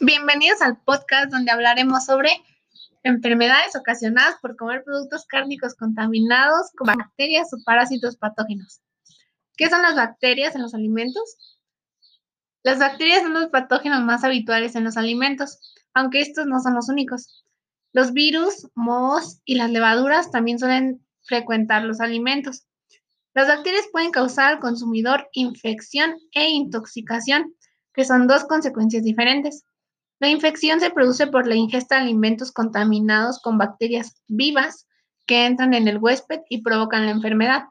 Bienvenidos al podcast donde hablaremos sobre enfermedades ocasionadas por comer productos cárnicos contaminados con bacterias o parásitos patógenos. ¿Qué son las bacterias en los alimentos? Las bacterias son los patógenos más habituales en los alimentos, aunque estos no son los únicos. Los virus, mohos y las levaduras también suelen frecuentar los alimentos. Las bacterias pueden causar al consumidor infección e intoxicación, que son dos consecuencias diferentes. La infección se produce por la ingesta de alimentos contaminados con bacterias vivas que entran en el huésped y provocan la enfermedad,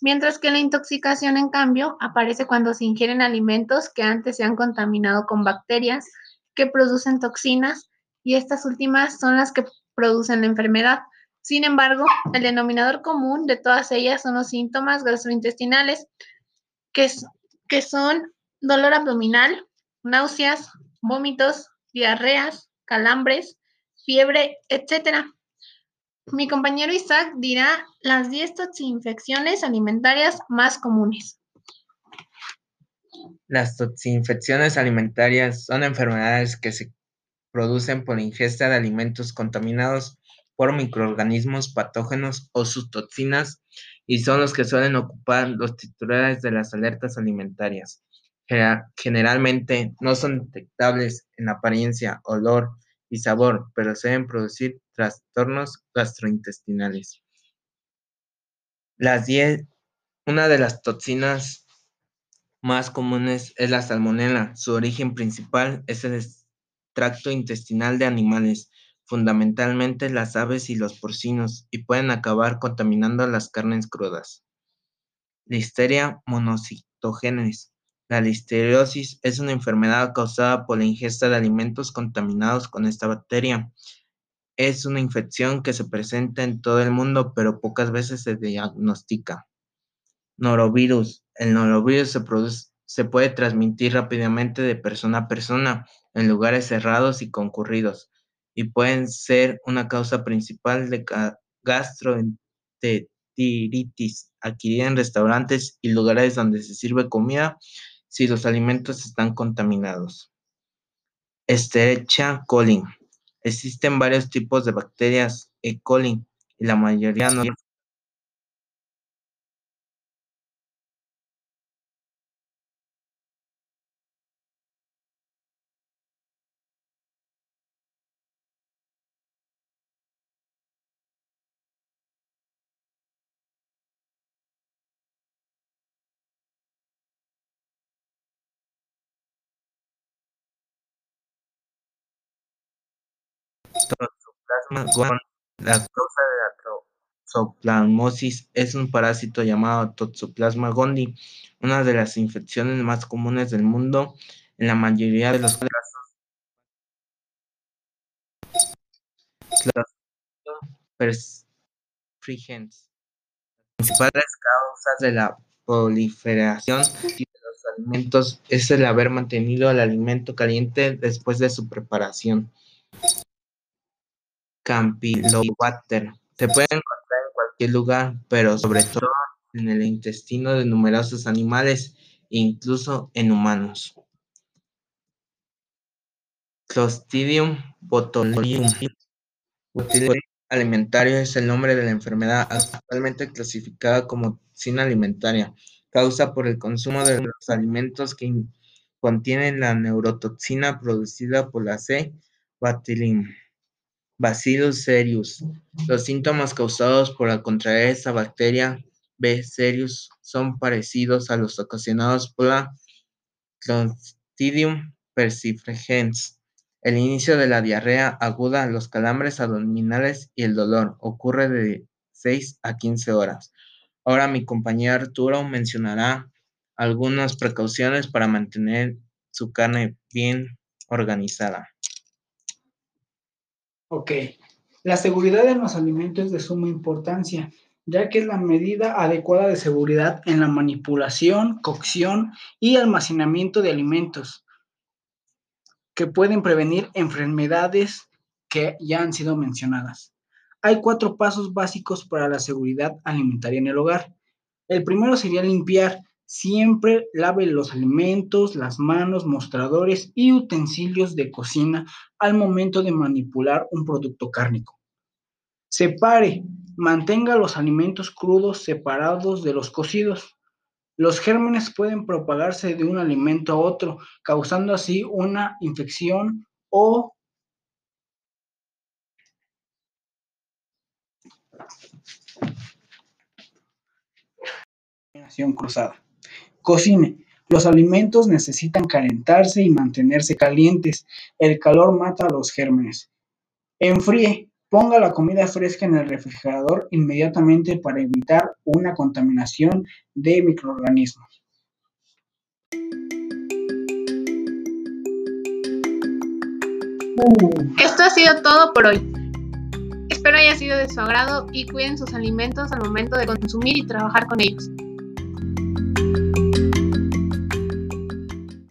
mientras que la intoxicación, en cambio, aparece cuando se ingieren alimentos que antes se han contaminado con bacterias que producen toxinas y estas últimas son las que producen la enfermedad. Sin embargo, el denominador común de todas ellas son los síntomas gastrointestinales, que, que son dolor abdominal, náuseas, vómitos, diarreas, calambres, fiebre, etc. Mi compañero Isaac dirá las 10 toxinfecciones alimentarias más comunes. Las toxinfecciones alimentarias son enfermedades que se producen por ingesta de alimentos contaminados por microorganismos patógenos o sus toxinas y son los que suelen ocupar los titulares de las alertas alimentarias generalmente no son detectables en apariencia, olor y sabor, pero pueden producir trastornos gastrointestinales. Las una de las toxinas más comunes es la salmonela. Su origen principal es el extracto intestinal de animales, fundamentalmente las aves y los porcinos, y pueden acabar contaminando las carnes crudas. Listeria monocitogenes la listeriosis es una enfermedad causada por la ingesta de alimentos contaminados con esta bacteria. Es una infección que se presenta en todo el mundo, pero pocas veces se diagnostica. Norovirus. El norovirus se, puede transmitir rápidamente de persona a persona en lugares cerrados y concurridos y pueden ser una causa principal de gastroenteritis adquirida en restaurantes y lugares donde se sirve comida si los alimentos están contaminados. Escherichia coli. Existen varios tipos de bacterias E. coli y la mayoría no La causa de la toxoplasmosis es un parásito llamado Toxoplasma gondii, una de las infecciones más comunes del mundo. En la mayoría de los casos, las principales causas de la proliferación de los alimentos es el haber mantenido el alimento caliente después de su preparación. Campylobacter. Se puede encontrar en cualquier lugar, pero sobre todo en el intestino de numerosos animales, incluso en humanos. Clostridium botulinum alimentario es el nombre de la enfermedad actualmente clasificada como toxina alimentaria, causa por el consumo de los alimentos que contienen la neurotoxina producida por la C. botulinum. Bacillus cereus. Los síntomas causados por contraer esta bacteria B. cereus son parecidos a los ocasionados por la Clostridium persifragens. El inicio de la diarrea aguda, los calambres abdominales y el dolor ocurre de 6 a 15 horas. Ahora mi compañero Arturo mencionará algunas precauciones para mantener su carne bien organizada. Ok, la seguridad en los alimentos es de suma importancia, ya que es la medida adecuada de seguridad en la manipulación, cocción y almacenamiento de alimentos que pueden prevenir enfermedades que ya han sido mencionadas. Hay cuatro pasos básicos para la seguridad alimentaria en el hogar. El primero sería limpiar. Siempre lave los alimentos, las manos, mostradores y utensilios de cocina al momento de manipular un producto cárnico. Separe, mantenga los alimentos crudos separados de los cocidos. Los gérmenes pueden propagarse de un alimento a otro, causando así una infección o cruzada. Cocine. Los alimentos necesitan calentarse y mantenerse calientes. El calor mata a los gérmenes. Enfríe. Ponga la comida fresca en el refrigerador inmediatamente para evitar una contaminación de microorganismos. Esto ha sido todo por hoy. Espero haya sido de su agrado y cuiden sus alimentos al momento de consumir y trabajar con ellos.